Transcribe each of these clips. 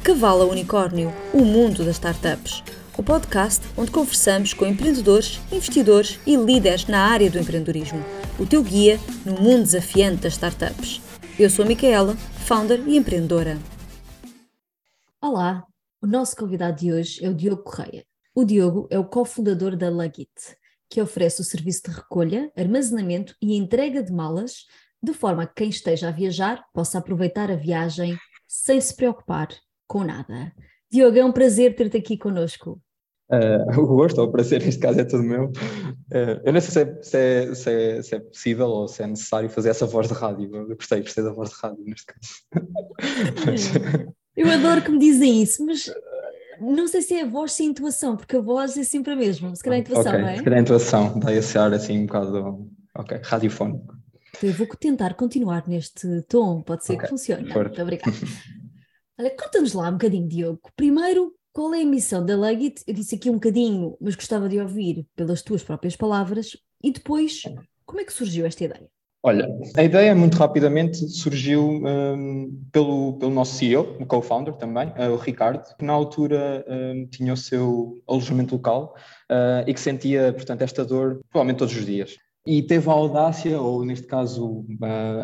De Cavalo Unicórnio, o mundo das startups. O podcast onde conversamos com empreendedores, investidores e líderes na área do empreendedorismo. O teu guia no mundo desafiante das startups. Eu sou a Micaela, founder e empreendedora. Olá, o nosso convidado de hoje é o Diogo Correia. O Diogo é o cofundador da Lugit, que oferece o serviço de recolha, armazenamento e entrega de malas, de forma que quem esteja a viajar possa aproveitar a viagem sem se preocupar com nada. Diogo, é um prazer ter-te aqui connosco. Uh, o gosto, o prazer, neste caso é todo meu. Uh, eu não sei se é, se, é, se, é, se é, possível ou se é necessário fazer essa voz de rádio. Eu gostei, gostei da voz de rádio neste caso. eu adoro que me dizem isso, mas não sei se é a voz sem intuação, porque a voz é sempre a mesma. Se calhar a intuação, okay. não é? Se calhar a intuação, dá esse ar assim um bocado ok, radiofónico. Então eu vou tentar continuar neste tom, pode ser okay. que funcione. Muito obrigada. Olha, conta-nos lá um bocadinho, Diogo. Primeiro, qual é a missão da Legit? Eu disse aqui um bocadinho, mas gostava de ouvir pelas tuas próprias palavras. E depois, como é que surgiu esta ideia? Olha, a ideia muito rapidamente surgiu um, pelo, pelo nosso CEO, o co-founder também, uh, o Ricardo, que na altura um, tinha o seu alojamento local uh, e que sentia, portanto, esta dor provavelmente todos os dias e teve a audácia, ou neste caso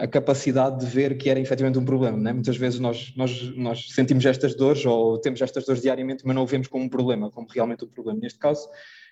a capacidade de ver que era efetivamente um problema. Né? Muitas vezes nós, nós, nós sentimos estas dores ou temos estas dores diariamente, mas não o vemos como um problema, como realmente um problema. Neste caso,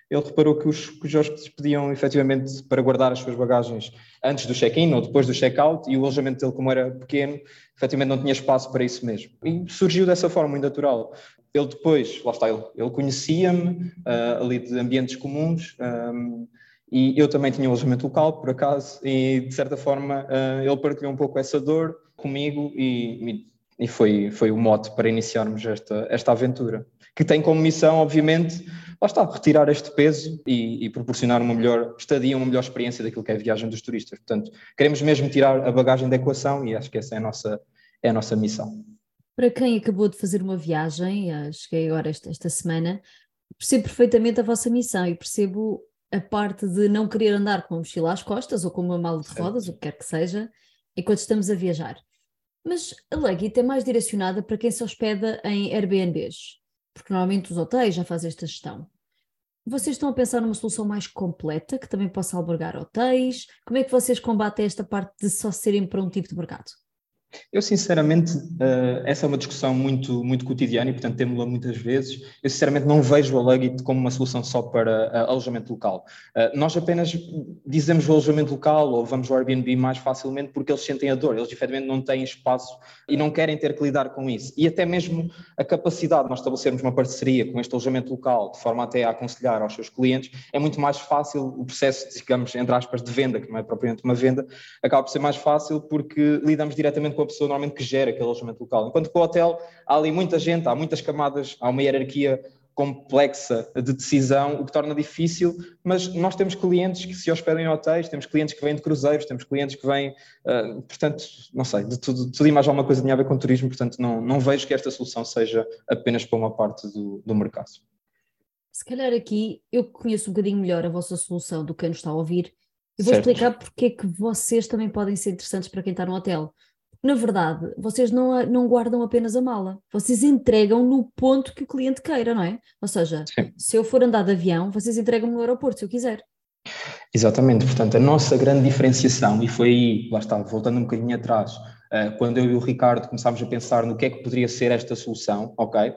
ele reparou que os, que os hóspedes pediam efetivamente para guardar as suas bagagens antes do check-in ou depois do check-out e o alojamento dele, como era pequeno, efetivamente não tinha espaço para isso mesmo. E surgiu dessa forma, muito natural. Ele depois, lá está, ele, ele conhecia-me uh, ali de ambientes comuns, um, e eu também tinha um alojamento local, por acaso, e de certa forma uh, ele partilhou um pouco essa dor comigo e, e foi, foi o mote para iniciarmos esta, esta aventura. Que tem como missão, obviamente, lá está, retirar este peso e, e, proporcionar uma melhor estadia, uma melhor experiência daquilo que é a viagem dos turistas. Portanto, queremos mesmo tirar a bagagem da equação e acho que essa é a nossa, é a nossa missão. Para quem acabou de fazer uma viagem, cheguei agora esta, esta semana, percebo perfeitamente a vossa missão e percebo a parte de não querer andar com a mochila às costas ou com uma mala de rodas, o que quer que seja, enquanto estamos a viajar. Mas a Legit é mais direcionada para quem se hospeda em Airbnbs, porque normalmente os hotéis já fazem esta gestão. Vocês estão a pensar numa solução mais completa, que também possa albergar hotéis? Como é que vocês combatem esta parte de só serem para um tipo de mercado? Eu, sinceramente, uh, essa é uma discussão muito, muito cotidiana e, portanto, temos-la muitas vezes. Eu, sinceramente, não vejo a Lugit como uma solução só para uh, alojamento local. Uh, nós apenas dizemos o alojamento local ou vamos ao Airbnb mais facilmente porque eles sentem a dor, eles, efetivamente, não têm espaço e não querem ter que lidar com isso. E até mesmo a capacidade de nós estabelecermos uma parceria com este alojamento local, de forma até a aconselhar aos seus clientes, é muito mais fácil o processo, digamos, entre aspas, de venda, que não é propriamente uma venda, acaba por ser mais fácil porque lidamos diretamente com a pessoa normalmente que gera aquele alojamento local. Enquanto que o hotel há ali muita gente, há muitas camadas, há uma hierarquia complexa de decisão, o que torna difícil, mas nós temos clientes que se hospedam em hotéis, temos clientes que vêm de cruzeiros, temos clientes que vêm, uh, portanto, não sei, de tudo, tudo e mais alguma coisa tinha a ver com turismo, portanto não, não vejo que esta solução seja apenas para uma parte do, do mercado. Se calhar aqui eu conheço um bocadinho melhor a vossa solução do que quem nos está a ouvir, e vou certo. explicar porque é que vocês também podem ser interessantes para quem está no hotel na verdade, vocês não, não guardam apenas a mala, vocês entregam no ponto que o cliente queira, não é? Ou seja, Sim. se eu for andar de avião, vocês entregam no aeroporto, se eu quiser. Exatamente, portanto, a nossa grande diferenciação, e foi aí, lá está, voltando um bocadinho atrás, quando eu e o Ricardo começámos a pensar no que é que poderia ser esta solução, ok? Uh,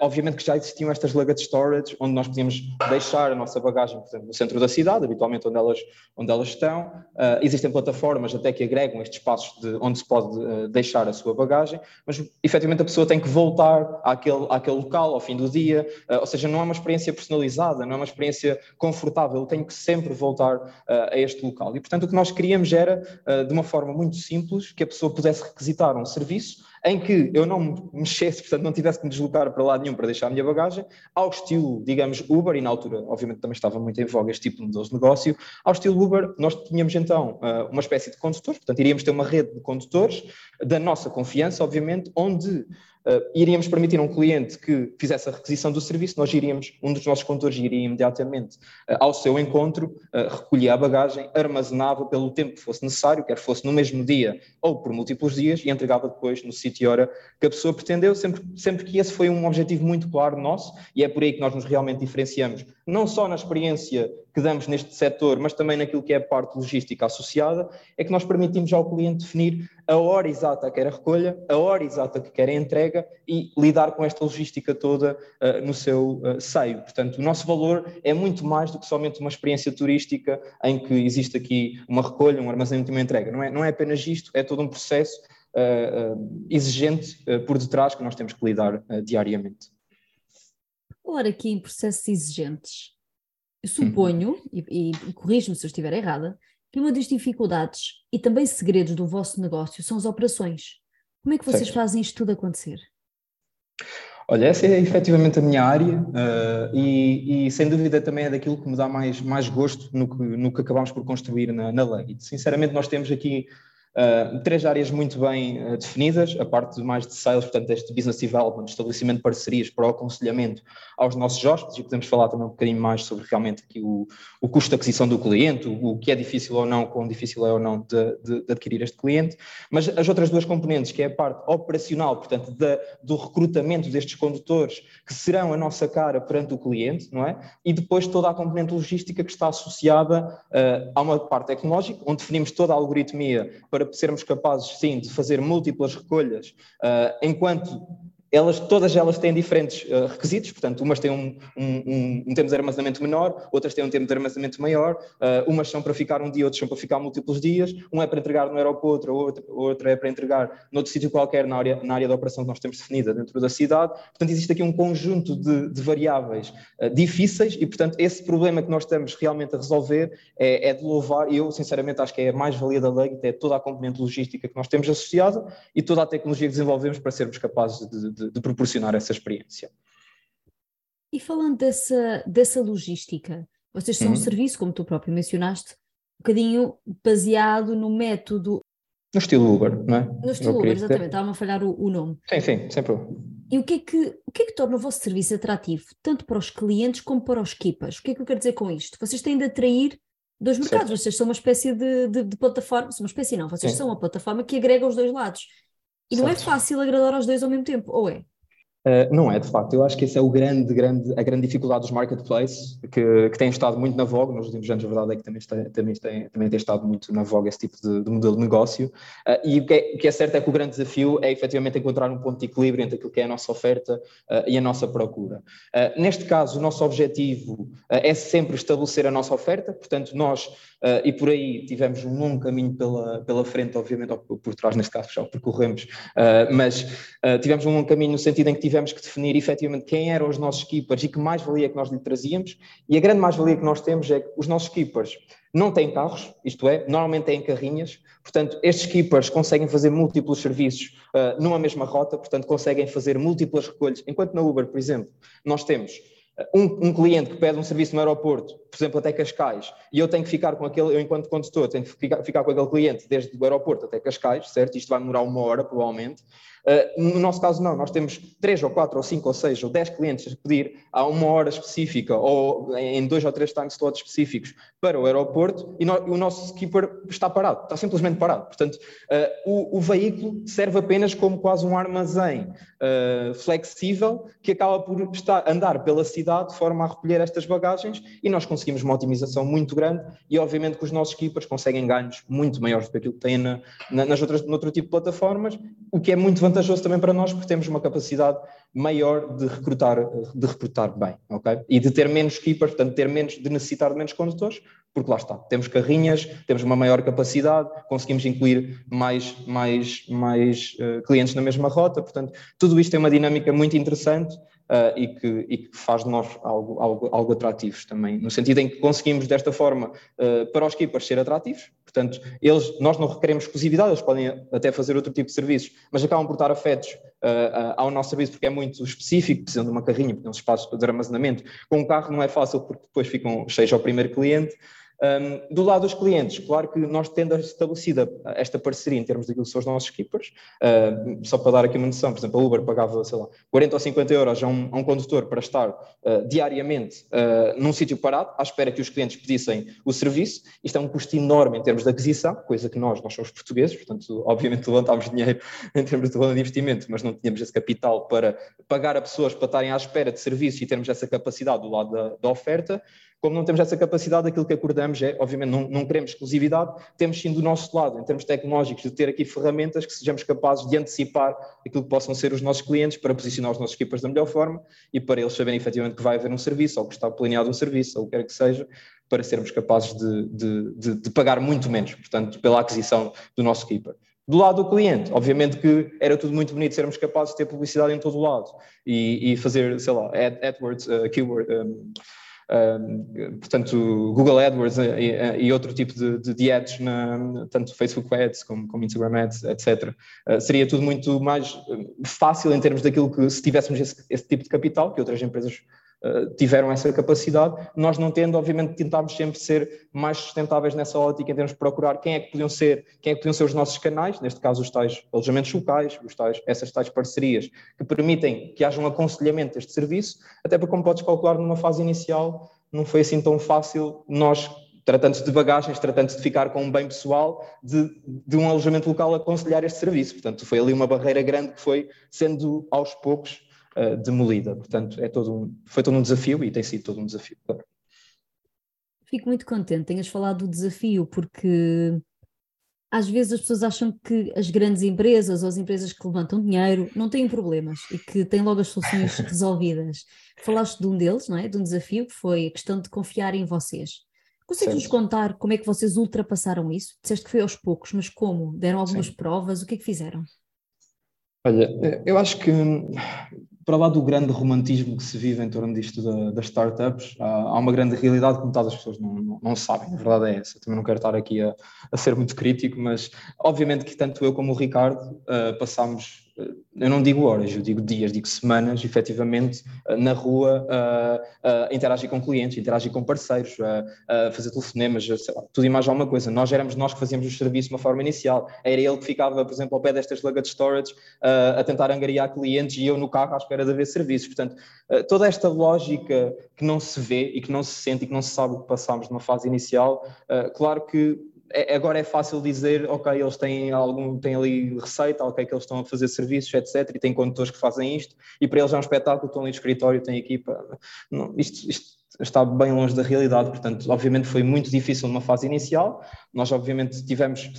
obviamente que já existiam estas luggage storage, onde nós podíamos deixar a nossa bagagem, portanto, no centro da cidade, habitualmente onde elas, onde elas estão. Uh, existem plataformas até que agregam estes espaços de onde se pode deixar a sua bagagem, mas efetivamente a pessoa tem que voltar àquele, àquele local ao fim do dia, ou seja, não é uma experiência personalizada, não é uma experiência confortável, eu tenho que sempre voltar a este local. E, portanto, o que nós queríamos era, de uma forma muito simples, que a pessoa pudesse requisitar um serviço em que eu não me mexesse, portanto não tivesse que me deslocar para lado nenhum para deixar a minha bagagem, ao estilo, digamos, Uber, e na altura, obviamente, também estava muito em voga este tipo de negócio, ao estilo Uber, nós tínhamos então ah, uma espécie de condutores, portanto iríamos ter uma rede de condutores da nossa confiança, obviamente, onde uh, iríamos permitir a um cliente que fizesse a requisição do serviço, nós iríamos, um dos nossos condutores iria imediatamente uh, ao seu encontro, uh, recolhia a bagagem, armazenava pelo tempo que fosse necessário, quer fosse no mesmo dia ou por múltiplos dias, e entregava depois no sítio e hora que a pessoa pretendeu, sempre, sempre que esse foi um objetivo muito claro nosso, e é por aí que nós nos realmente diferenciamos, não só na experiência que damos neste setor, mas também naquilo que é a parte logística associada, é que nós permitimos ao cliente definir a hora exata que quer a recolha, a hora exata que quer a entrega e lidar com esta logística toda uh, no seu uh, seio. Portanto, o nosso valor é muito mais do que somente uma experiência turística em que existe aqui uma recolha, um armazenamento e uma entrega. Não é, não é apenas isto, é todo um processo exigente por detrás que nós temos que lidar diariamente. Ora, aqui em processos exigentes, eu suponho, uhum. e, e corrijo-me se eu estiver errada, que uma das dificuldades e também segredos do vosso negócio são as operações. Como é que vocês certo. fazem isto tudo acontecer? Olha, essa é efetivamente a minha área uh, e, e, sem dúvida também é daquilo que me dá mais, mais gosto no que, no que acabamos por construir na, na Legit. Sinceramente, nós temos aqui Uh, três áreas muito bem uh, definidas, a parte mais de sales, portanto, este business development, estabelecimento de parcerias para o aconselhamento aos nossos hóspedes, e podemos falar também um bocadinho mais sobre realmente aqui o, o custo de aquisição do cliente, o, o, que é difícil ou não, quão difícil é ou não de, de, de, adquirir este cliente, mas as outras duas componentes, que é a parte operacional, portanto, do recrutamento destes condutores, que serão a nossa cara perante o cliente, não é? E depois toda a componente logística que está associada uh, a uma parte tecnológica, onde definimos toda a algoritmia para para sermos capazes, sim, de fazer múltiplas recolhas, uh, enquanto elas, todas elas têm diferentes uh, requisitos, portanto, umas têm um, um, um, tempo de armazenamento menor, outras têm um tempo de armazenamento maior, uh, umas são para ficar um dia, outras são para ficar múltiplos dias, um é para entregar no aeroporto, outra, outra é para entregar noutro sítio qualquer na área, na área da operação que nós temos definida dentro da cidade. Portanto, existe aqui um conjunto de, de variáveis uh, difíceis e, portanto, esse problema que nós estamos realmente a resolver é, é de louvar, e eu, sinceramente, acho que é a mais-valia da lei, é toda a componente logística que nós temos associada e toda a tecnologia que desenvolvemos para sermos capazes de, de de, de proporcionar essa experiência. E falando dessa, dessa logística, vocês são uhum. um serviço, como tu próprio mencionaste, um bocadinho baseado no método. No estilo Uber, não é? No estilo Uber, exatamente, estava a falhar o, o, nome. Sim, sim, sempre. E o que, é que, o que é que torna o vosso serviço atrativo, tanto para os clientes como para os keepers? O que é que eu quero dizer com isto? Vocês têm de atrair dois mercados, certo. vocês são uma espécie de, de, de plataforma, são uma espécie não, vocês sim. são uma plataforma que agrega os dois lados. E certo. não é fácil agradar aos dois ao mesmo tempo, ou é? Uh, não é, de facto. Eu acho que essa é o grande, grande, a grande dificuldade dos marketplaces, que, que têm estado muito na voga nos últimos anos. A verdade é que também, está, também, tem, também tem estado muito na voga esse tipo de, de modelo de negócio. Uh, e o que, é, o que, é, certo é que o grande desafio é efetivamente encontrar um ponto de equilíbrio entre aquilo que é a nossa oferta uh, e a nossa procura. neste caso, o nosso objetivo é sempre estabelecer a nossa oferta, portanto, nós, e por aí tivemos um longo caminho pela, pela frente, obviamente, ou por trás, neste caso, já o percorremos, mas tivemos um longo caminho no sentido em que tivemos que definir efetivamente quem eram os nossos keepers e que mais-valia que nós lhe trazíamos. E a grande mais-valia que nós temos é que os nossos keepers não têm carros, isto é, normalmente têm carrinhas, portanto, estes keepers conseguem fazer múltiplos serviços uh, numa mesma rota, portanto, conseguem fazer múltiplas recolhas. Enquanto na Uber, por exemplo, nós temos um, um, cliente que pede um serviço no aeroporto, por exemplo, até Cascais, e eu tenho que ficar com aquele, eu enquanto condutor, tenho que ficar, ficar com aquele cliente desde o aeroporto até Cascais, certo? Isto vai demorar uma hora, provavelmente. Uh, no nosso caso, não, nós temos três ou quatro ou cinco ou seis ou dez clientes a pedir a uma hora específica ou em dois ou três time slots específicos para o aeroporto e, no, o nosso skipper está parado, está simplesmente parado. Portanto, uh, o, o, veículo serve apenas como quase um armazém uh, flexível que acaba por estar, andar pela cidade de forma a recolher estas bagagens e nós conseguimos uma otimização muito grande e, obviamente, que os nossos skippers conseguem ganhos muito maiores do que aquilo que têm na, na, nas outras, noutro tipo de plataformas, o que é muito vantajoso também para nós porque temos uma capacidade maior de recrutar, de recrutar bem, ok? E de ter menos keepers, portanto, ter menos, de necessitar de menos condutores, porque lá está, temos carrinhas, temos uma maior capacidade, conseguimos incluir mais, mais, mais uh, clientes na mesma rota, portanto, tudo isto tem uma dinâmica muito interessante uh, e, que, e, que, faz de nós algo, algo, algo atrativos também, no sentido em que conseguimos desta forma uh, para os keepers ser atrativos, portanto, eles, nós não requeremos exclusividade, eles podem até fazer outro tipo de serviços, mas acabam por estar afetos uh, ao nosso serviço porque é muito específico, precisam de uma carrinha, é um espaço de armazenamento, com um carro não é fácil porque depois ficam cheios ao primeiro cliente, Um, do lado dos clientes, claro que nós tendo estabelecida esta parceria em termos daquilo que são os nossos keepers, uh, só para dar aqui uma noção, por exemplo, a Uber pagava, sei lá, 40 ou 50 euros a um, a um condutor para estar uh, diariamente uh, num sítio parado, à espera que os clientes pedissem o serviço. Isto é um custo enorme em termos de aquisição, coisa que nós, nós somos portugueses, portanto, obviamente levantámos dinheiro em termos de plano de investimento, mas não tínhamos esse capital para pagar a pessoas para estarem à espera de serviço e termos essa capacidade do lado da, da oferta como não temos essa capacidade, aquilo que acordamos é, obviamente, não, não, queremos exclusividade, temos sim do nosso lado, em termos tecnológicos, de ter aqui ferramentas que sejamos capazes de antecipar aquilo que possam ser os nossos clientes para posicionar os nossos equipas da melhor forma e para eles saberem efetivamente que vai haver um serviço ou que está planeado um serviço ou o que quer que seja, para sermos capazes de, de, de, de pagar muito menos, portanto, pela aquisição do nosso keeper. Do lado do cliente, obviamente que era tudo muito bonito sermos capazes de ter publicidade em todo o lado e, e fazer, sei lá, AdWords, uh, keyword, um, portanto, Google AdWords e, e outro tipo de, de, ads, na, tanto Facebook Ads como, como Instagram Ads, etc. Uh, ah, seria tudo muito mais fácil em termos daquilo que, se tivéssemos esse, esse tipo de capital, que outras empresas eh, tiveram essa capacidade. Nós não tendo, obviamente, tentámos sempre ser mais sustentáveis nessa ótica em termos de procurar quem é que podiam ser, quem é que podiam ser os nossos canais, neste caso os tais alojamentos locais, os tais, essas tais parcerias que permitem que haja um aconselhamento deste serviço, até porque como podes calcular numa fase inicial não foi assim tão fácil nós tratando-se de bagagens, tratando-se de ficar com um bem pessoal, de, de, um alojamento local aconselhar este serviço. Portanto, foi ali uma barreira grande que foi sendo aos poucos uh, demolida. Portanto, é todo um, foi todo um desafio e tem sido todo um desafio. Claro. Fico muito contente tenhas falado do desafio, porque às vezes as pessoas acham que as grandes empresas ou as empresas que levantam dinheiro não têm problemas e que têm logo as soluções resolvidas. Falaste de um deles, não é? De um desafio que foi a questão de confiar em vocês. Consegues nos contar como é que vocês ultrapassaram isso? Disseste que foi aos poucos, mas como? Deram algumas Sim. provas? O que é que fizeram? Olha, eu acho que para lá do grande romantismo que se vive em torno disto da, das startups, há, uma grande realidade que metade das pessoas não, não, não, sabem, a verdade é essa. Também não quero estar aqui a, a, ser muito crítico, mas obviamente que tanto eu como o Ricardo uh, passámos eu não digo horas, eu digo dias, digo semanas, efetivamente, eh, na rua, a, a interagir com clientes, interagir com parceiros, a, fazer telefonemas, lá, tudo e mais alguma coisa. Nós éramos nós que fazíamos o serviço de uma forma inicial. Era ele que ficava, por exemplo, ao pé destas luggage storage a tentar angariar clientes e eu no carro à espera de haver serviços. Portanto, eh, toda esta lógica que não se vê e que não se sente e que não se sabe o que passámos numa fase inicial, eh, claro que é, agora é fácil dizer, ok, eles têm algum, têm ali receita, ok, que eles estão a fazer serviços, etc, e têm condutores que fazem isto, e para eles é um espetáculo, estão ali no escritório, têm equipa. Não, isto, isto está bem longe da realidade, portanto, obviamente foi muito difícil numa fase inicial. Nós, obviamente, tivemos,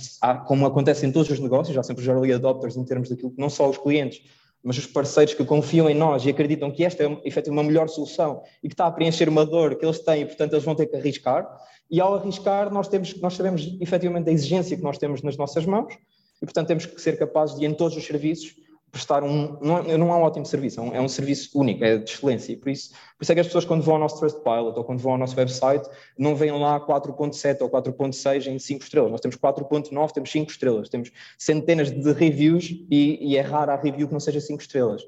como acontece em todos os negócios, já sempre os early adopters em termos daquilo que não só os clientes, mas os parceiros que confiam em nós e acreditam que esta é efetivamente uma melhor solução e que está a preencher uma dor que eles têm e, portanto, eles vão ter que arriscar. E ao arriscar, nós, temos, nós sabemos efetivamente a exigência que nós temos nas nossas mãos e, portanto, temos que ser capazes de, em todos os serviços, prestar um. Não, não é um ótimo serviço, é um, é um, serviço único, é de excelência. E por isso, por isso é que as pessoas, quando vão ao nosso Trustpilot ou quando vão ao nosso website, não veem lá 4,7 ou 4,6 em 5 estrelas. Nós temos 4,9, temos 5 estrelas. Temos centenas de reviews e, e é raro a review que não seja 5 estrelas.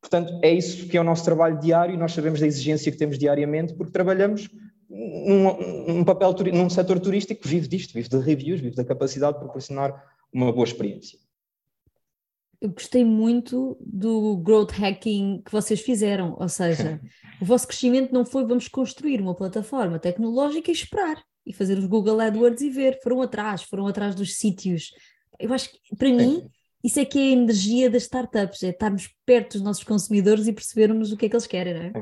Portanto, é isso que é o nosso trabalho diário e nós sabemos da exigência que temos diariamente porque trabalhamos num, num papel, num setor turístico que vive disto, vive de reviews, vive da capacidade de proporcionar uma boa experiência eu gostei muito do growth hacking que vocês fizeram, ou seja, o vosso crescimento não foi vamos construir uma plataforma tecnológica e esperar e fazer os Google AdWords e ver, foram atrás, foram atrás dos sítios. Eu acho que para mim isso é que é a energia das startups, é estarmos perto dos nossos consumidores e percebermos o que é que eles querem, não é?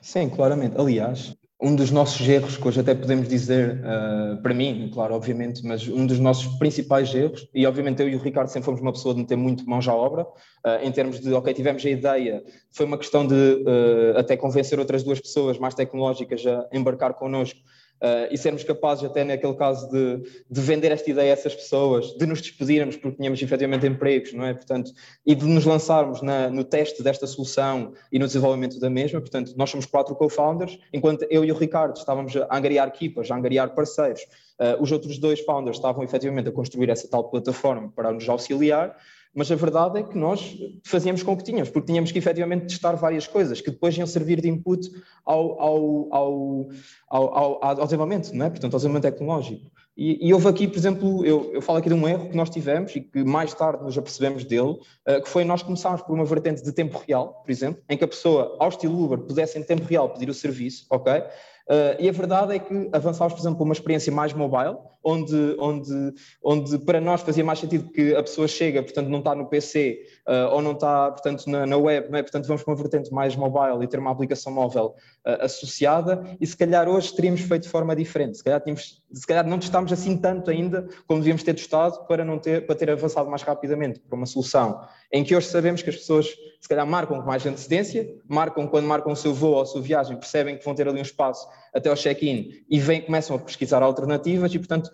Sim, claramente. Aliás, um dos nossos erros, que hoje até podemos dizer, uh, para mim, claro, obviamente, mas um dos nossos principais erros, e obviamente eu e o Ricardo sempre fomos uma pessoa de meter muito mãos à obra, uh, em termos de, ok, tivemos a ideia, foi uma questão de uh, até convencer outras duas pessoas mais tecnológicas a embarcar connosco, uh, e sermos capazes, até naquele caso, de, de, vender esta ideia a essas pessoas, de nos despedirmos porque tínhamos efetivamente empregos, não é? Portanto, e de nos lançarmos na, no teste desta solução e no desenvolvimento da mesma. Portanto, nós somos quatro co-founders, enquanto eu e o Ricardo estávamos a angariar equipas, a angariar parceiros. Uh, os outros dois founders estavam efetivamente a construir essa tal plataforma para nos auxiliar. Mas a verdade é que nós fazíamos com o que tínhamos, porque tínhamos que efetivamente testar várias coisas que depois iam servir de input ao, ao, ao, ao, ao desenvolvimento, não é? portanto, ao desenvolvimento tecnológico. E, e houve aqui, por exemplo, eu, eu falo aqui de um erro que nós tivemos e que mais tarde nos apercebemos dele, uh, que foi nós começámos por uma vertente de tempo real, por exemplo, em que a pessoa, ao estilo Uber, pudesse em tempo real pedir o serviço, ok? Uh, e a verdade é que avançámos, por exemplo, para uma experiência mais mobile, onde, onde, onde para nós fazia mais sentido que a pessoa chega, portanto não está no PC uh, ou não está, portanto, na, na web, é? portanto vamos para uma vertente mais mobile e ter uma aplicação móvel uh, associada e se calhar hoje teríamos feito de forma diferente, se calhar, tínhamos, se calhar não testámos assim tanto ainda como devíamos ter testado para, não ter, para ter avançado mais rapidamente para uma solução em que hoje sabemos que as pessoas se calhar marcam com mais antecedência, marcam quando marcam o seu voo ou a sua viagem, percebem que vão ter ali um espaço até ao check-in e vêm, começam a pesquisar alternativas e, portanto,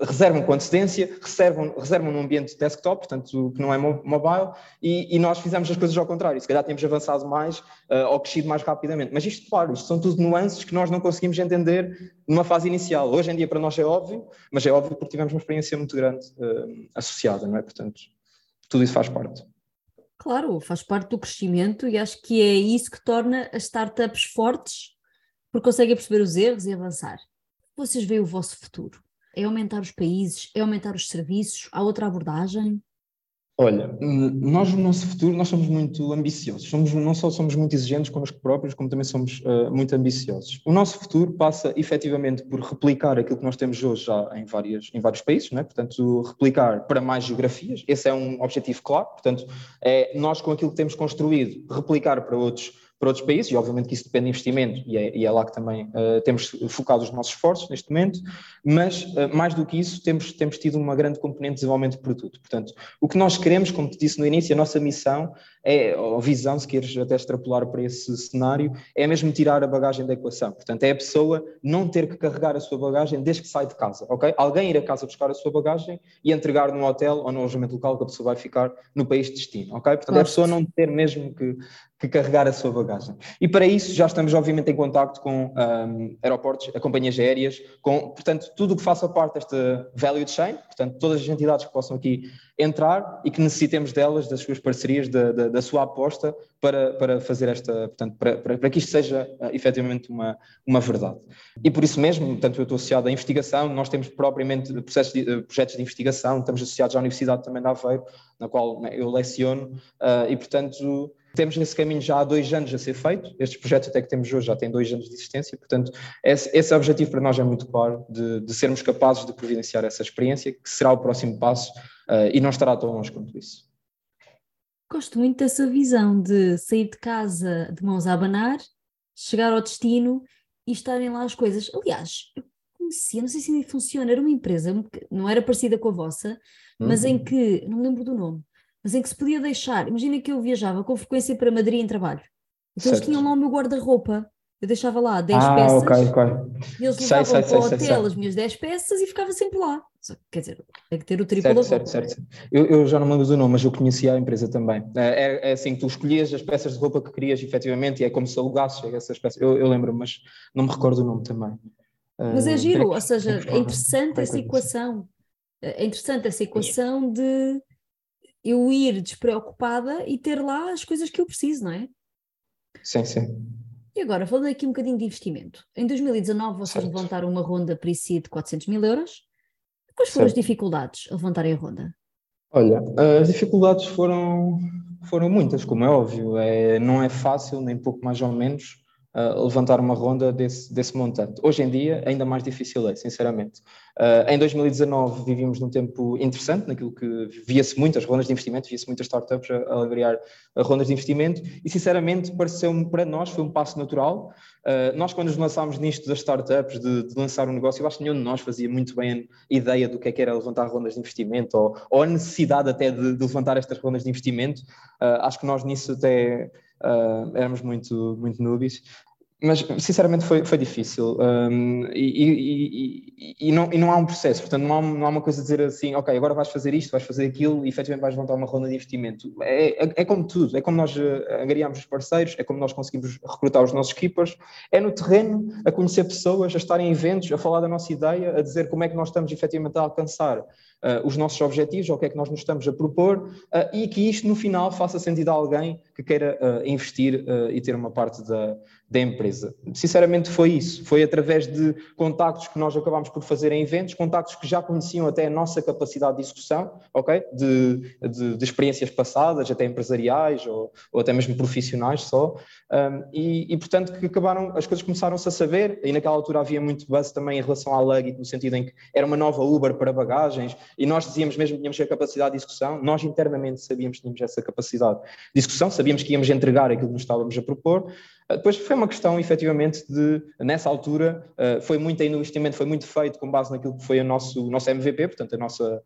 reservam com antecedência, reservam, reservam num ambiente desktop, portanto, que não é mobile, e, e, nós fizemos as coisas ao contrário. Se calhar tínhamos avançado mais uh, ou crescido mais rapidamente. Mas isto, claro, isto são tudo nuances que nós não conseguimos entender numa fase inicial. Hoje em dia, para nós é óbvio, mas é óbvio porque tivemos uma experiência muito grande uh, associada, não é? Portanto, tudo isso faz parte. Claro, faz parte do crescimento e acho que é isso que torna as startups fortes, porque conseguem perceber os erros e avançar. Vocês veem o vosso futuro? É aumentar os países? É aumentar os serviços? Há outra abordagem? Olha, nós no nosso futuro nós somos muito ambiciosos. Somos, não só somos muito exigentes connosco próprios, como também somos uh, muito ambiciosos. O nosso futuro passa efetivamente por replicar aquilo que nós temos hoje já em, várias, em vários países, não é? portanto, replicar para mais geografias. Esse é um objetivo claro. Portanto, é nós com aquilo que temos construído, replicar para outros para outros países, e obviamente que isso depende de investimento, e é, e é lá que também uh, temos focado os nossos esforços neste momento, mas uh, mais do que isso, temos, temos tido uma grande componente de desenvolvimento de produto. Portanto, o que nós queremos, como te disse no início, a nossa missão é, ou visão, se queres até extrapolar para esse cenário, é mesmo tirar a bagagem da equação. Portanto, é a pessoa não ter que carregar a sua bagagem desde que sai de casa, ok? Alguém ir a casa buscar a sua bagagem e entregar no hotel ou no alojamento local que a pessoa vai ficar no país de destino, ok? Portanto, é a pessoa não ter mesmo que, que carregar a sua bagagem. E para isso já estamos obviamente em contacto com um, aeroportos, companhias aéreas, com, portanto, tudo o que faça parte desta value chain, portanto, todas as entidades que possam aqui entrar e que necessitemos delas, das suas parcerias, da, da, da sua aposta para, para fazer esta, portanto, para, para, para que isto seja uh, efetivamente uma, uma verdade. E por isso mesmo, portanto, eu estou associado à investigação, nós temos propriamente processos de, uh, projetos de investigação, estamos associados à Universidade também de Aveiro, na qual né, eu leciono, uh, e portanto temos nesse caminho já há dois anos a ser feito, estes projetos até que temos hoje já têm dois anos de existência, portanto esse, esse objetivo para nós é muito claro, de, de sermos capazes de providenciar essa experiência, que será o próximo passo uh, e não estará tão longe quanto isso. Gosto muito dessa visão de sair de casa de mãos a abanar, chegar ao destino e estarem lá as coisas. Aliás, eu conhecia, não sei se ainda funciona, era uma empresa, não era parecida com a vossa, mas uhum. em que, não me lembro do nome, mas em que se podia deixar. Imagina que eu viajava com frequência para Madrid em trabalho. Então certo. eles tinham lá o meu guarda-roupa eu deixava lá 10 ah, peças okay, okay. e eles levavam sei, para o hotel sei, as minhas 10 peças e ficava sempre lá. Quer dizer, tem que ter o triplo certo, da roupa. Certo, certo. Eu, eu, já não me lembro do nome, mas eu conhecia a empresa também. É, é, é, assim, tu escolhias as peças de roupa que querias efetivamente e é como se alugasses essas peças. Eu, eu lembro, mas não me recordo o nome também. Mas é ah, giro, ou seja, é interessante essa equação. É interessante essa equação de eu ir despreocupada e ter lá as coisas que eu preciso, não é? Sim, sim. E agora, falando aqui um bocadinho de investimento. Em 2019 vocês certo. levantaram uma ronda pre-seed de 400 mil euros. Quais foram certo. as dificuldades a levantarem a ronda? Olha, as dificuldades foram, foram muitas, como é óbvio. É, não é fácil, nem pouco mais ou menos, uh, levantar uma ronda desse, desse montante. Hoje em dia, ainda mais difícil é, sinceramente. Uh, em 2019 vivíamos num tempo interessante, naquilo que via-se muitas rondas de investimento, via-se muitas startups a, a agregar rondas de investimento e, sinceramente, pareceu para nós, foi um passo natural. Uh, nós, quando nos lançámos nisto das startups, de, de, lançar um negócio, eu acho que nenhum de nós fazia muito bem a ideia do que é que era levantar rondas de investimento ou, ou a necessidade até de, de, levantar estas rondas de investimento. Acho que nós nisso até Uh, éramos muito, muito nubis mas sinceramente foi, foi difícil. Um, e, e, e, e, não, e não há um processo, portanto não há, não há uma coisa de dizer assim, ok, agora vais fazer isto, vais fazer aquilo e efetivamente vais montar uma ronda de investimento. É, é, é como tudo, é como nós eh, angariamos os parceiros, é como nós conseguimos recrutar os nossos keepers, é no terreno, a conhecer pessoas, a estar em eventos, a falar da nossa ideia, a dizer como é que nós estamos efetivamente a alcançar uh, os nossos objetivos, o que é que nós nos estamos a propor, uh, e que isto no final faça sentido a alguém que queira uh, investir e ter uma parte da, da empresa. Sinceramente foi isso, foi através de contactos que nós acabámos por fazer em eventos, contactos que já conheciam até a nossa capacidade de execução, ok? De, de, de experiências passadas, até empresariais ou, ou, até mesmo profissionais só, um, e, e, portanto que acabaram, as coisas começaram-se a saber, e naquela altura havia muito buzz também em relação à Lugit, no sentido em que era uma nova Uber para bagagens, e nós dizíamos mesmo que tínhamos a capacidade de execução, nós internamente sabíamos que tínhamos essa capacidade de execução, sabíamos que íamos entregar aquilo que nos estávamos a propor, depois foi uma questão, efetivamente, de, nessa altura, uh, foi muito o investimento foi muito feito com base naquilo que foi o nosso, nosso MVP, portanto, a nossa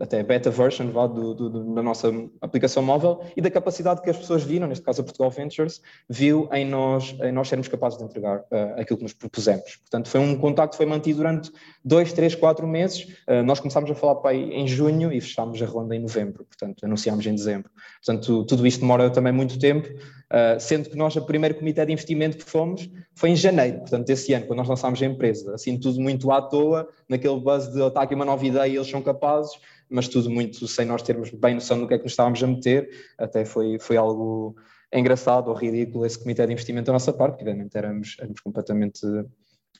até beta version vá, do, do, da nossa aplicação móvel e da capacidade que as pessoas viram, neste caso a Portugal Ventures, viu em nós, em nós sermos capazes de entregar uh, aquilo que nos propusemos. Portanto, foi um contacto que foi mantido durante dois, três, quatro meses. Uh, nós começámos a falar para em junho e fechámos a ronda em novembro, portanto, anunciámos em dezembro. Portanto, tudo isto demora também muito tempo, uh, sendo que nós, o primeiro comitê de investimento que fomos foi em janeiro, portanto, desse ano, quando nós lançámos a empresa. Assim, tudo muito à toa, naquele buzz de, oh, está aqui uma nova ideia e eles são capazes, mas tudo muito sem nós termos bem noção do que é que nos estávamos a meter, até foi, foi algo engraçado ou ridículo esse comitê de investimento da nossa parte, porque obviamente éramos, éramos completamente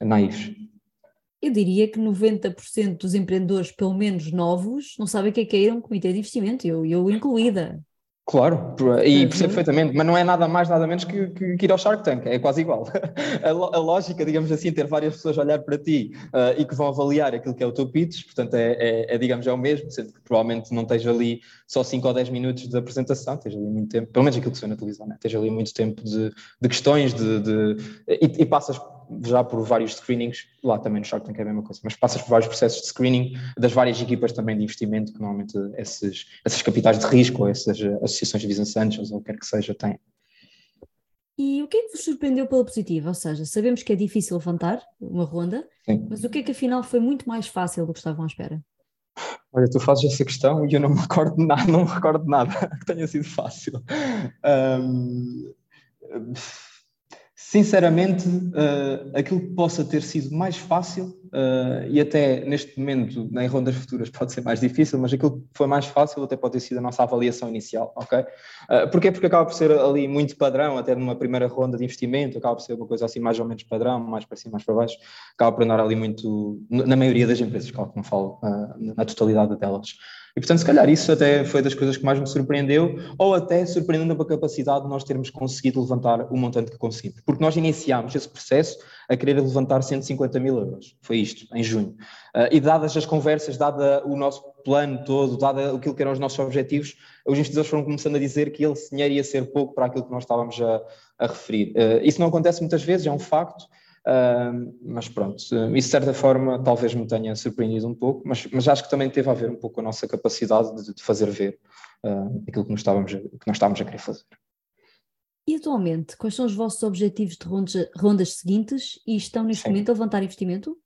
naivos. Eu diria que 90% dos empreendedores, pelo menos novos, não sabem o que é que é ir a um comitê de investimento, eu, eu incluída. Claro, e percebo perfeitamente, mas não é nada mais, nada menos que, que, que ir ao Shark Tank, é quase igual. A, a, lógica, digamos assim, ter várias pessoas a olhar para ti uh, e que vão avaliar aquilo que é o teu pitch, portanto, é, é, é, digamos, é o mesmo, sendo que provavelmente não esteja ali só 5 ou 10 minutos de apresentação, esteja ali muito tempo, pelo menos aquilo que se vê na televisão, né? esteja ali muito tempo de, de questões de, de e, e passas já por vários screenings, lá também no Shark Tank é a mesma coisa, mas passas por vários processos de screening das várias equipas também de investimento que normalmente esses, esses capitais de risco essas associações de business angels ou o que quer que seja têm. E o que é que vos surpreendeu pela positiva? Ou seja, sabemos que é difícil levantar uma ronda, Sim. mas o que é que afinal foi muito mais fácil do que estavam à espera? Olha, tu fazes essa questão e eu não me recordo de nada, não me recordo de nada que tenha sido fácil. Um, Sinceramente, uh, aquilo que possa ter sido mais fácil, uh, e até neste momento, em rondas futuras, pode ser mais difícil, mas aquilo que foi mais fácil até pode ter sido a nossa avaliação inicial, ok? Uh, porquê? Porque acaba por ser ali muito padrão, até numa primeira ronda de investimento, acaba por ser uma coisa assim mais ou menos padrão, mais para cima, mais para baixo, acaba por andar ali muito, na maioria das empresas, claro que não falo uh, na totalidade delas. E, portanto, se calhar isso até foi das coisas que mais me surpreendeu, ou até surpreendendo a capacidade de nós termos conseguido levantar o montante que conseguimos. Porque nós iniciámos esse processo a querer levantar 150 mil euros. Foi isto, em junho. Uh, e dadas as conversas, dada o nosso plano todo, dada aquilo que eram os nossos objetivos, os investidores foram começando a dizer que esse dinheiro ia ser pouco para aquilo que nós estávamos a, a referir. Uh, isso não acontece muitas vezes, é um facto, Uh, mas pronto, isso de certa forma talvez me tenha surpreendido um pouco, mas, mas acho que também teve a ver um pouco com a nossa capacidade de, de fazer ver uh, aquilo que nós, estávamos a, que nós estávamos a querer fazer. E atualmente, quais são os vossos objetivos de rondas, rondas seguintes e estão neste Sim. momento a levantar investimento?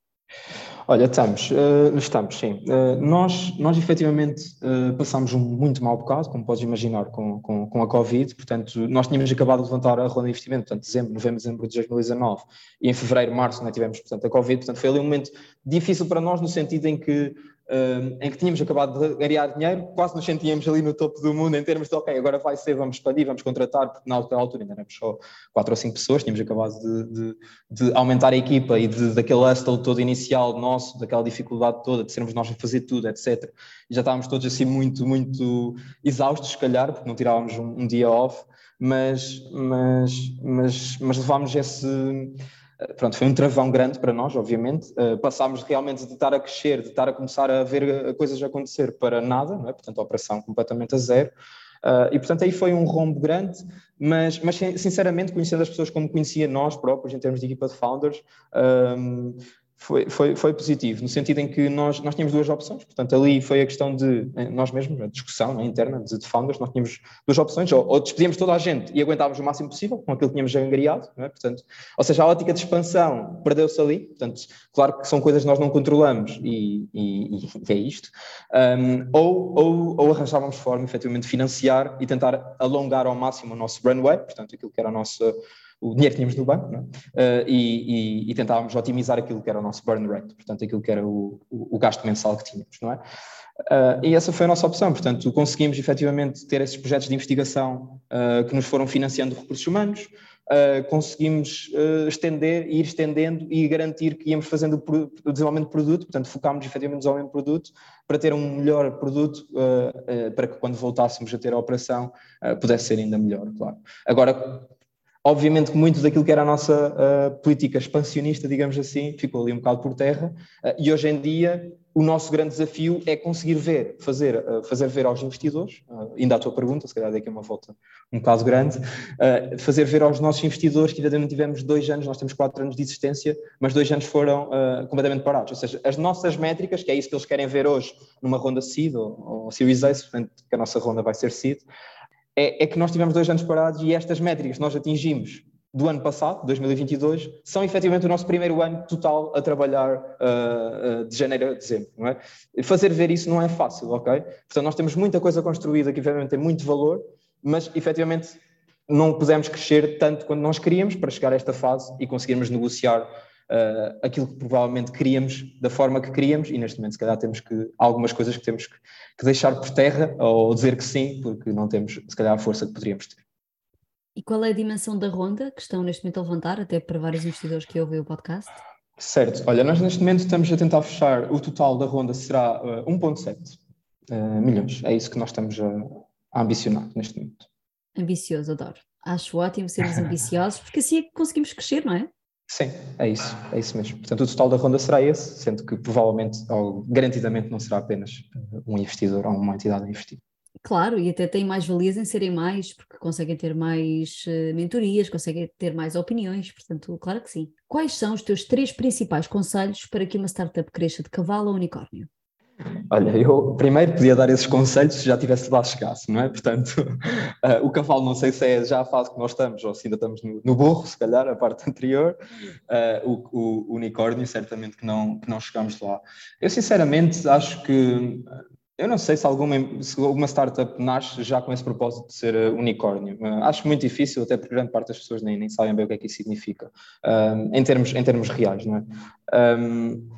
Olha, estamos, uh, estamos sim. Uh, nós, nós efetivamente uh, passámos um muito mau bocado, como podes imaginar, com, com, com, a Covid. Portanto, nós tínhamos acabado de levantar a ronda de investimento, portanto, dezembro, novembro, dezembro de 2019, e em fevereiro, março, né, tivemos, portanto, a Covid. Portanto, foi ali um momento difícil para nós, no sentido em que em que tínhamos acabado de ganhar dinheiro, quase nos sentíamos ali no topo do mundo em termos de, ok, agora vai ser, vamos expandir, vamos contratar, porque na altura ainda éramos só quatro ou cinco pessoas, tínhamos acabado de, de, de aumentar a equipa e de, daquele hustle todo inicial nosso, daquela dificuldade toda, de sermos nós a fazer tudo, etc. E já estávamos todos assim muito, muito exaustos, se calhar, porque não tirávamos um, um dia off, mas, mas, mas, mas levámos esse pronto, foi um travão grande para nós, obviamente. Uh, passámos realmente de estar a crescer, de estar a começar a ver eh, coisas acontecer para nada, é? portanto, a operação completamente a zero. Uh, e portanto aí foi um rombo grande, mas, mas sinceramente, conhecendo as pessoas como conhecia nós próprios, em termos de equipa de founders, foi, foi, foi positivo, no sentido em que nós, nós tínhamos duas opções, portanto ali foi a questão de, eh, nós mesmos, a discussão né, interna de, de founders, nós tínhamos duas opções, ou, ou despedíamos toda a gente e aguentávamos o máximo possível com aquilo que tínhamos angariado, é? portanto, ou seja, a ótica de expansão perdeu-se ali, portanto, claro que são coisas que nós não controlamos e, e, e é isto, um, ou, ou, ou arranjávamos forma, efetivamente, de financiar e tentar alongar ao máximo o nosso runway, portanto, aquilo que era a nossa o dinheiro que tínhamos no banco uh, e, e, e, tentávamos otimizar aquilo que era o nosso burn rate, portanto, aquilo que era o, o, o gasto mensal que tínhamos, não é? Uh, e essa foi a nossa opção, portanto, conseguimos efetivamente ter esses projetos de investigação uh, que nos foram financiando recursos humanos, conseguimos estender, ir estendendo e garantir que íamos fazendo o, desenvolvimento de produto, portanto, focámos efetivamente no desenvolvimento de produto para ter um melhor produto, para que quando voltássemos a ter a operação pudesse ser ainda melhor, claro. Agora, Obviamente que muito daquilo que era a nossa uh, política expansionista, digamos assim, ficou ali um bocado por terra, uh, e hoje em dia o nosso grande desafio é conseguir ver, fazer, uh, fazer ver aos investidores, ainda a tua pergunta, se calhar daqui a uma volta um bocado grande, fazer ver aos nossos investidores que ainda não tivemos dois anos, nós temos quatro anos de existência, mas dois anos foram completamente parados, ou seja, as nossas métricas, que é isso que eles querem ver hoje numa ronda seed ou, ou Series A, portanto que a nossa ronda vai ser seed, é, é, que nós tivemos dois anos parados e estas métricas que nós atingimos do ano passado, 2022, são efetivamente o nosso primeiro ano total a trabalhar uh, uh, de janeiro a dezembro. Não é? Fazer ver isso não é fácil, ok? Portanto, nós temos muita coisa construída que efetivamente tem muito valor, mas efetivamente não pudemos crescer tanto quanto nós queríamos para chegar a esta fase e conseguirmos negociar uh, aquilo que provavelmente queríamos, da forma que queríamos, e neste momento, se calhar, temos que algumas coisas que temos que, que deixar por terra ou dizer que sim, porque não temos, se calhar, a força que poderíamos ter. E qual é a dimensão da ronda que estão neste momento a levantar, até para vários investidores que ouvem o podcast? Certo, olha, nós neste momento estamos a tentar fechar, o total da ronda será uh, 1,7 uh, milhões, é isso que nós estamos a, a ambicionar neste momento. Ambicioso, adoro. Acho ótimo sermos ambiciosos, porque assim é que conseguimos crescer, não é? Sim, é isso, é isso mesmo. Portanto, o total da ronda será esse, sendo que provavelmente ou garantidamente não será apenas um investidor ou uma entidade a investir. Claro, e até tem mais valias em serem mais, porque conseguem ter mais uh, mentorias, conseguem ter mais opiniões, portanto, claro que sim. Quais são os teus três principais conselhos para que uma startup cresça de cavalo a unicórnio? Olha, eu primeiro podia dar esses conselhos se já tivesse lá chegasse, não é? Portanto, uh, o cavalo não sei se é já a fase que nós estamos ou se ainda estamos no, no burro, se calhar, a parte anterior. Uh, o, o, unicórnio, certamente que não, que não chegamos lá. Eu sinceramente acho que, eu não sei se alguma, se alguma startup nasce já com esse propósito de ser unicórnio. acho muito difícil, até porque grande parte das pessoas nem, nem sabem bem o que é que isso significa, em, termos, em termos reais, não é? Um,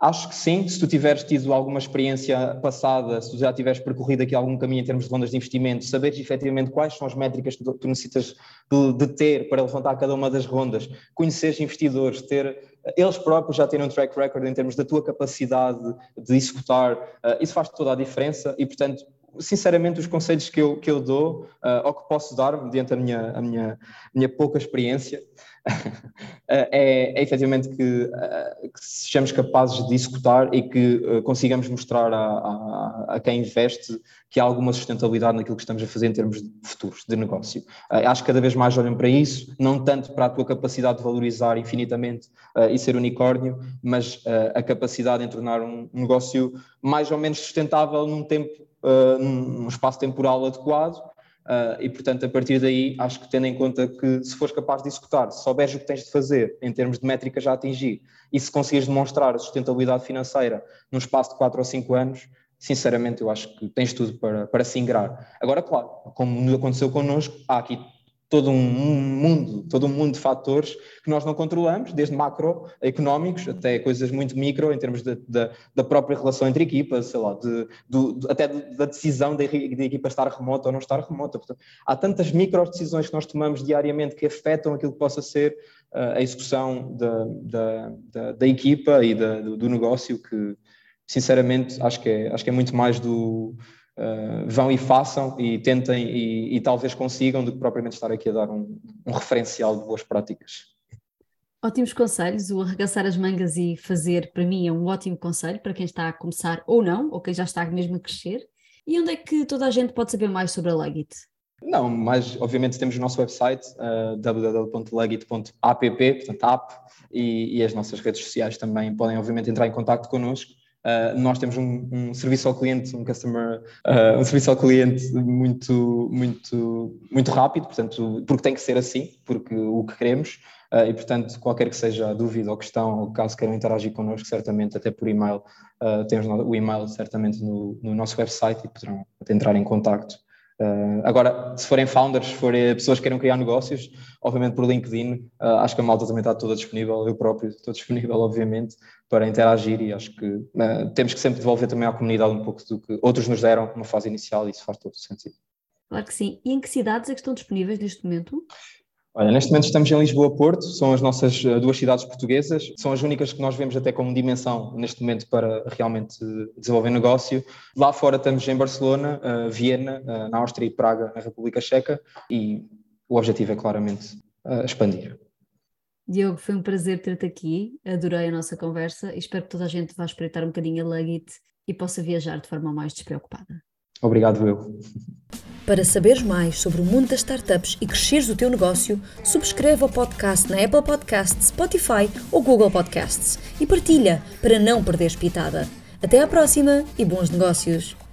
Acho que sim, se tu tiveres tido alguma experiência passada, se tu já tiveres percorrido aqui algum caminho em termos de rondas de investimento, saberes efetivamente quais são as métricas que tu necessitas de, de ter para levantar cada uma das rondas, conheceres investidores, ter eles próprios já terem um track record em termos da tua capacidade de executar, uh, isso faz toda a diferença e, portanto, sinceramente, os conselhos que eu, que eu dou, uh, ou que posso dar, mediante a minha, a minha, minha pouca experiência, é, é efetivamente que, uh, que, sejamos capazes de executar e que uh, consigamos mostrar a, a, a, quem investe que há alguma sustentabilidade naquilo que estamos a fazer em termos de futuros, de negócio. acho que cada vez mais olham para isso, não tanto para a tua capacidade de valorizar infinitamente e ser unicórnio, mas a capacidade de tornar um negócio mais ou menos sustentável num tempo uh, num espaço temporal adequado uh, e, portanto, a partir daí, acho que tendo em conta que se fores capaz de executar, se souberes o que tens de fazer em termos de métricas já atingir e se conseguires demonstrar a sustentabilidade financeira num espaço de 4 ou 5 anos, sinceramente eu acho que tens tudo para, para se ingrar. Agora, claro, como aconteceu connosco, há aqui todo um mundo, todo um mundo de fatores que nós não controlamos, desde macroeconómicos até coisas muito micro em termos de, de, da própria relação entre equipas, sei lá, de, até da decisão da de equipa estar remota ou não estar remota. Portanto, há tantas micro decisões que nós tomamos diariamente que afetam aquilo que possa ser uh, a execução da, da, da, da equipa e do, do negócio que, sinceramente, acho que é, acho que é muito mais do uh, vão e façam e tentem e, e, talvez consigam do que propriamente estar aqui a dar um, um referencial de boas práticas. Ótimos conselhos, o arregaçar as mangas e fazer, para mim, é um ótimo conselho para quem está a começar ou não, ou quem já está mesmo a crescer. E onde é que toda a gente pode saber mais sobre a Legit? Não, mas obviamente temos o nosso website uh, www.legit.app, portanto app, e, e, as nossas redes sociais também podem obviamente entrar em contato connosco Uh, nós temos um, um, serviço ao cliente, um customer, uh, um serviço ao cliente muito, muito, muito rápido, portanto, porque tem que ser assim, porque o que queremos, uh, e portanto, qualquer que seja a dúvida ou questão, ou caso queiram interagir connosco, certamente até por e-mail, temos o e-mail certamente no, no, nosso website e poderão entrar em contacto Uh, agora, se forem founders, se forem pessoas que queiram criar negócios, obviamente por LinkedIn, uh, acho que a malta também está toda disponível, eu próprio estou disponível, obviamente, para interagir e acho que uh, temos que sempre devolver também à comunidade um pouco do que outros nos deram numa fase inicial e isso faz todo sentido. Claro que sim. E em que cidades é que estão disponíveis neste momento? Olha, neste momento estamos em Lisboa-Porto, são as nossas eh, duas cidades portuguesas, são as únicas que nós vemos até como dimensão neste momento para realmente desenvolver negócio. Lá fora estamos em Barcelona, uh, Viena, uh, na Áustria e Praga, na República Checa, e o objetivo é claramente uh, expandir. Diogo, foi um prazer ter-te aqui, adorei a nossa conversa e espero que toda a gente vá espreitar um bocadinho a Lugit e possa viajar de forma mais despreocupada. Obrigado, eu. Para saberes mais sobre o mundo das startups e cresceres o teu negócio, subscreve o podcast na Apple Podcasts, Spotify ou Google Podcasts e partilha para não perderes pitada. Até à próxima e bons negócios!